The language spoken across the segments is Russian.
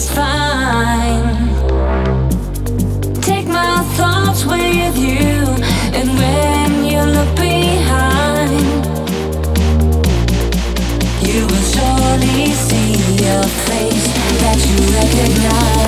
just fine. Take my thoughts with you, and when you look behind, you will surely see a face that you recognize.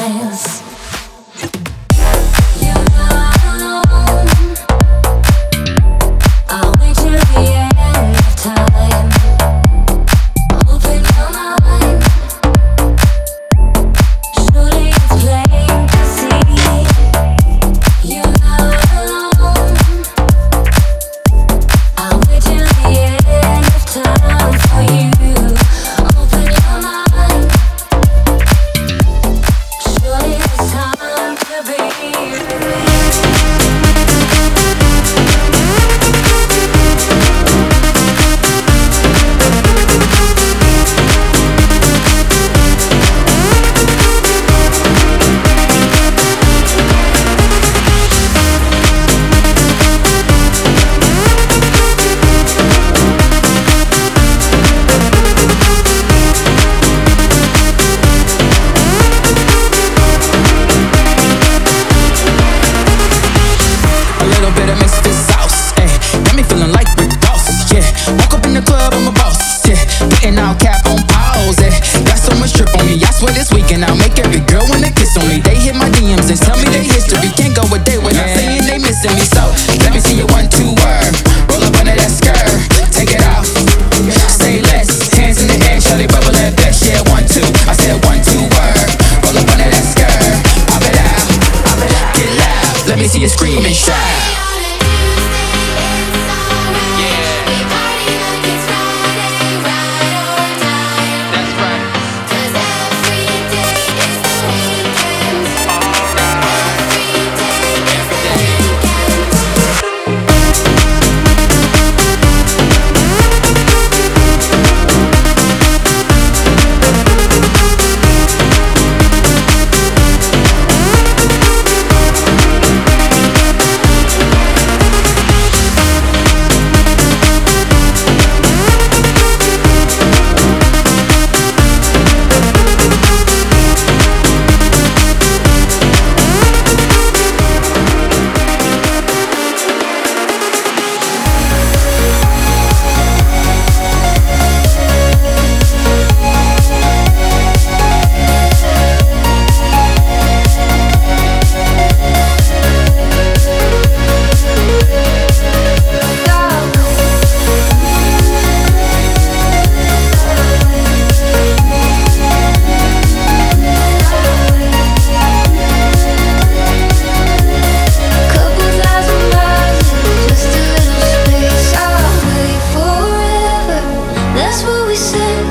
we said,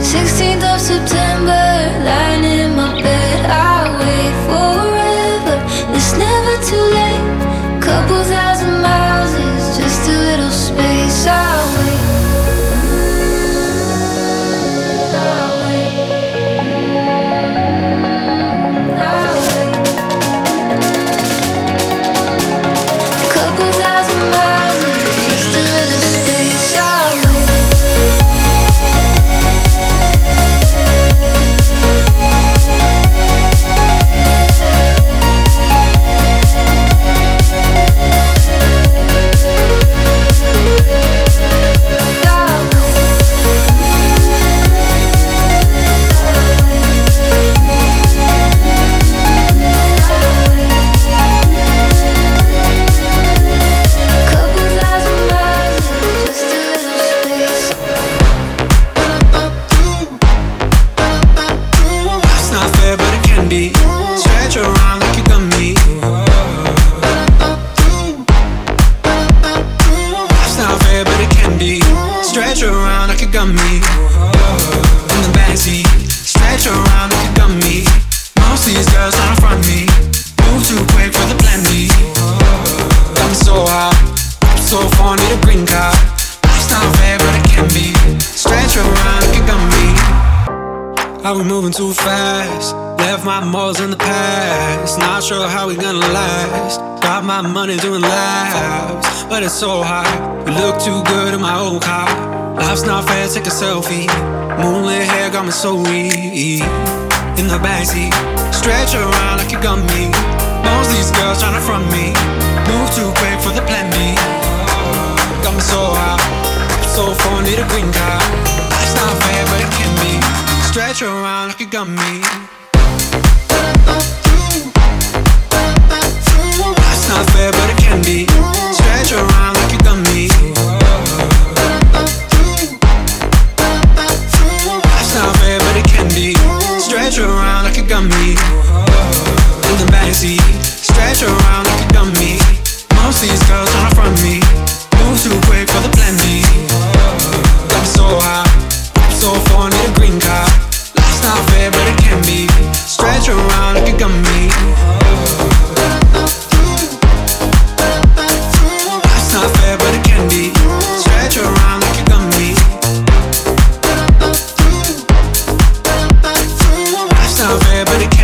16th of September. Stretch around like a gummy. In the backseat Stretch around like a gummy. Most of these girls to front me. Move too quick for the plan B. Me so hot So far need a green card. Life's not fair but it can be. Stretch around like a gummy. Are we moving too fast? Left my morals in the past sure how we gonna last. Got my money doing laps But it's so hot We look too good in my old car. Life's not fair, take a selfie. Moonlit hair got me so weak. In the backseat Stretch around like you got me. Most these girls tryna front me. Move too quick for the plan B. Got me so hot So far, need a green Life's not fair, but it can be. Stretch around like you got me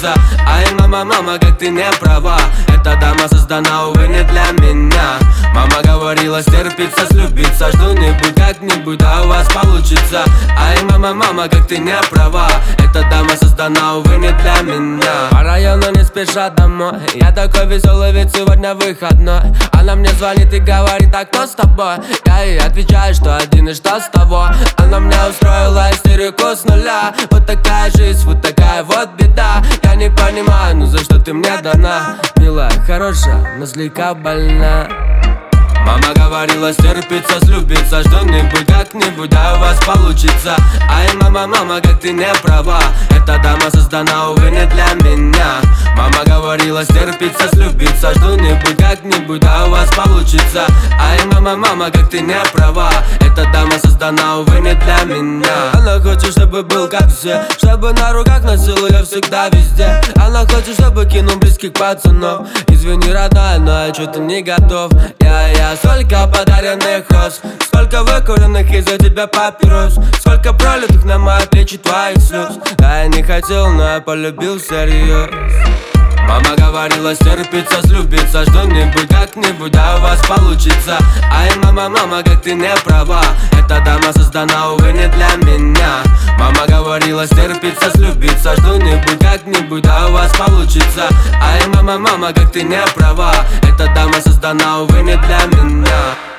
получится Ай, мама, мама, как ты не права. Эта дама создана, увы, не для меня. Мама говорила стерпится, слюбится Что-нибудь как-нибудь, да у вас получится. Ай, мама, мама, как ты не права. Эта дама создана, увы, не для меня. По району не спеша домой. Я такой веселый, ведь сегодня выходной. Она мне звонит и говорит, а кто с тобой? Я ей отвечаю, что один и что с того? Она мне устроила истерику с нуля. Вот такая жизнь, вот такая вот беда. Я не понимаю, ну за что ты мне дана? Милая, хорошая, но слегка больна Мама говорила стерпится, слюбится Что-нибудь как-нибудь, да у вас получится. Ай, мама, мама, как ты не права. Эта дама создана, увы, не для меня. Мама говорила, стерпится, слюбиться Что-нибудь, как-нибудь, да у вас получится. Ай, мама, мама, как ты не права. Эта дама создана, увы, не для меня. Она хочет, чтобы был как все Чтобы на руках носил ее всегда везде. Она хочет, чтобы кинул близких пацанов. Извини, родная, но я что-то не готов. Я, я, столько подаренных роз? Сколько выкуренных из-за тебя папирос? Сколько пролитых на мои плечи твоих слез? Да, я не хотел, но я полюбил всерьез Мама говорила стерпится, слюбиться Что-нибудь, как-нибудь, да у вас получится. Ай, мама, мама, как ты не права. Эта дама создана, увы, не для меня. Мама говорила стерпится, слюбиться Что-нибудь, как-нибудь, да у вас получится. Ай, мама, мама, как ты не права. Эта дама создана, увы, не для меня